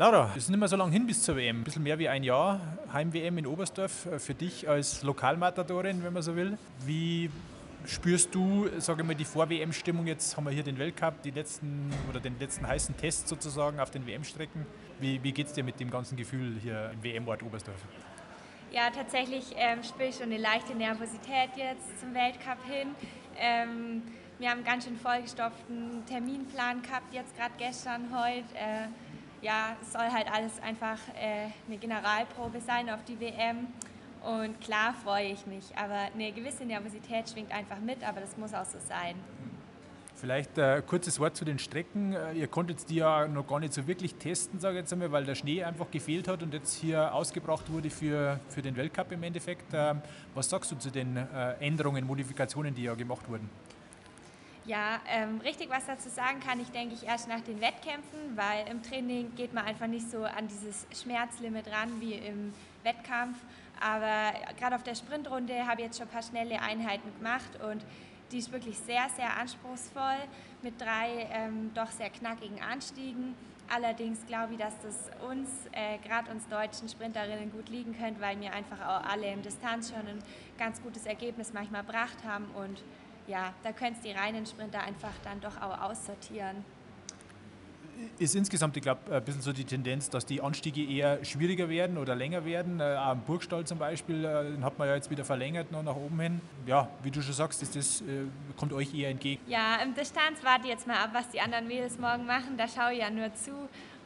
Laura, es ist nicht mehr so lange hin bis zur WM. Ein bisschen mehr wie ein Jahr. Heim-WM in Oberstdorf äh, für dich als Lokalmatadorin, wenn man so will. Wie spürst du, sage ich mal, die Vor-WM-Stimmung? Jetzt haben wir hier den Weltcup, die letzten oder den letzten heißen Test sozusagen auf den WM-Strecken. Wie, wie geht es dir mit dem ganzen Gefühl hier im WM-Ort Oberstdorf? Ja, tatsächlich ähm, spüre ich schon eine leichte Nervosität jetzt zum Weltcup hin. Ähm, wir haben einen ganz schön vollgestopften Terminplan gehabt, jetzt gerade gestern, heute. Äh, ja, es soll halt alles einfach äh, eine Generalprobe sein auf die WM. Und klar freue ich mich, aber eine gewisse Nervosität schwingt einfach mit, aber das muss auch so sein. Vielleicht ein äh, kurzes Wort zu den Strecken. Äh, ihr konntet die ja noch gar nicht so wirklich testen, sage ich jetzt einmal, weil der Schnee einfach gefehlt hat und jetzt hier ausgebracht wurde für, für den Weltcup im Endeffekt. Ähm, was sagst du zu den äh, Änderungen, Modifikationen, die ja gemacht wurden? Ja, ähm, richtig was dazu sagen kann ich, denke ich, erst nach den Wettkämpfen, weil im Training geht man einfach nicht so an dieses Schmerzlimit ran wie im Wettkampf. Aber gerade auf der Sprintrunde habe ich jetzt schon ein paar schnelle Einheiten gemacht und die ist wirklich sehr, sehr anspruchsvoll mit drei ähm, doch sehr knackigen Anstiegen. Allerdings glaube ich, dass das uns, äh, gerade uns deutschen Sprinterinnen, gut liegen könnte, weil wir einfach auch alle im Distanz schon ein ganz gutes Ergebnis manchmal gebracht haben und ja, da können es die reinen Sprinter einfach dann doch auch aussortieren. Ist insgesamt, ich glaube, ein bisschen so die Tendenz, dass die Anstiege eher schwieriger werden oder länger werden. Äh, am Burgstall zum Beispiel, äh, den hat man ja jetzt wieder verlängert noch nach oben hin. Ja, wie du schon sagst, ist das, äh, kommt euch eher entgegen. Ja, im Distanz warte jetzt mal ab, was die anderen Mädels morgen machen. Da schaue ich ja nur zu.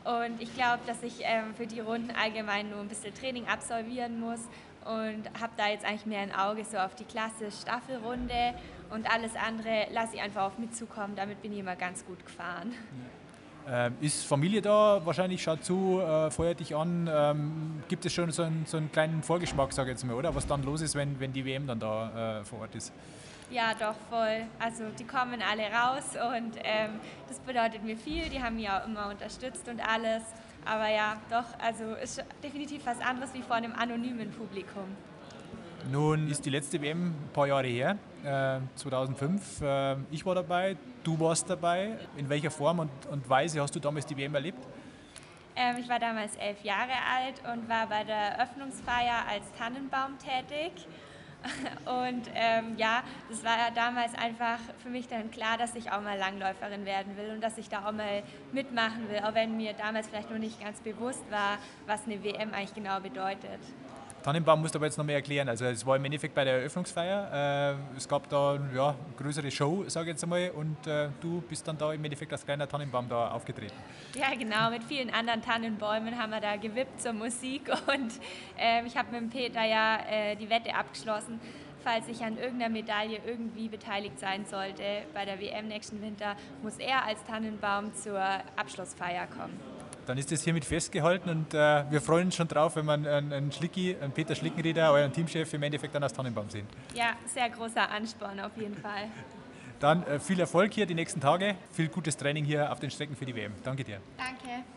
Und ich glaube, dass ich ähm, für die Runden allgemein nur ein bisschen Training absolvieren muss und habe da jetzt eigentlich mehr ein Auge so auf die klasse Staffelrunde und alles andere lasse ich einfach auf mich zukommen. Damit bin ich immer ganz gut gefahren. Ähm, ist Familie da? Wahrscheinlich schaut zu, äh, feuert dich an. Ähm, gibt es schon so einen, so einen kleinen Vorgeschmack, sage ich jetzt mal, oder? Was dann los ist, wenn, wenn die WM dann da äh, vor Ort ist? Ja, doch, voll. Also die kommen alle raus und ähm, das bedeutet mir viel. Die haben mich auch immer unterstützt und alles. Aber ja, doch, also ist definitiv was anderes wie vor einem anonymen Publikum. Nun ist die letzte WM ein paar Jahre her, äh, 2005. Äh, ich war dabei, du warst dabei. In welcher Form und, und Weise hast du damals die WM erlebt? Ähm, ich war damals elf Jahre alt und war bei der Eröffnungsfeier als Tannenbaum tätig. Und ähm, ja, das war ja damals einfach für mich dann klar, dass ich auch mal Langläuferin werden will und dass ich da auch mal mitmachen will, auch wenn mir damals vielleicht noch nicht ganz bewusst war, was eine WM eigentlich genau bedeutet. Tannenbaum musst du aber jetzt noch mehr erklären. Also es war im Endeffekt bei der Eröffnungsfeier. Äh, es gab da ja, eine größere Show, sage ich jetzt einmal, und äh, du bist dann da im Endeffekt als kleiner Tannenbaum da aufgetreten. Ja, genau. Mit vielen anderen Tannenbäumen haben wir da gewippt zur Musik und äh, ich habe mit dem Peter ja äh, die Wette abgeschlossen, falls ich an irgendeiner Medaille irgendwie beteiligt sein sollte bei der WM nächsten Winter, muss er als Tannenbaum zur Abschlussfeier kommen. Dann ist das hiermit festgehalten und äh, wir freuen uns schon drauf, wenn wir einen, einen, Schlicki, einen Peter Schlickenrieder, euren Teamchef, im Endeffekt dann als Tannenbaum sehen. Ja, sehr großer Ansporn auf jeden Fall. Dann äh, viel Erfolg hier die nächsten Tage, viel gutes Training hier auf den Strecken für die WM. Danke dir. Danke.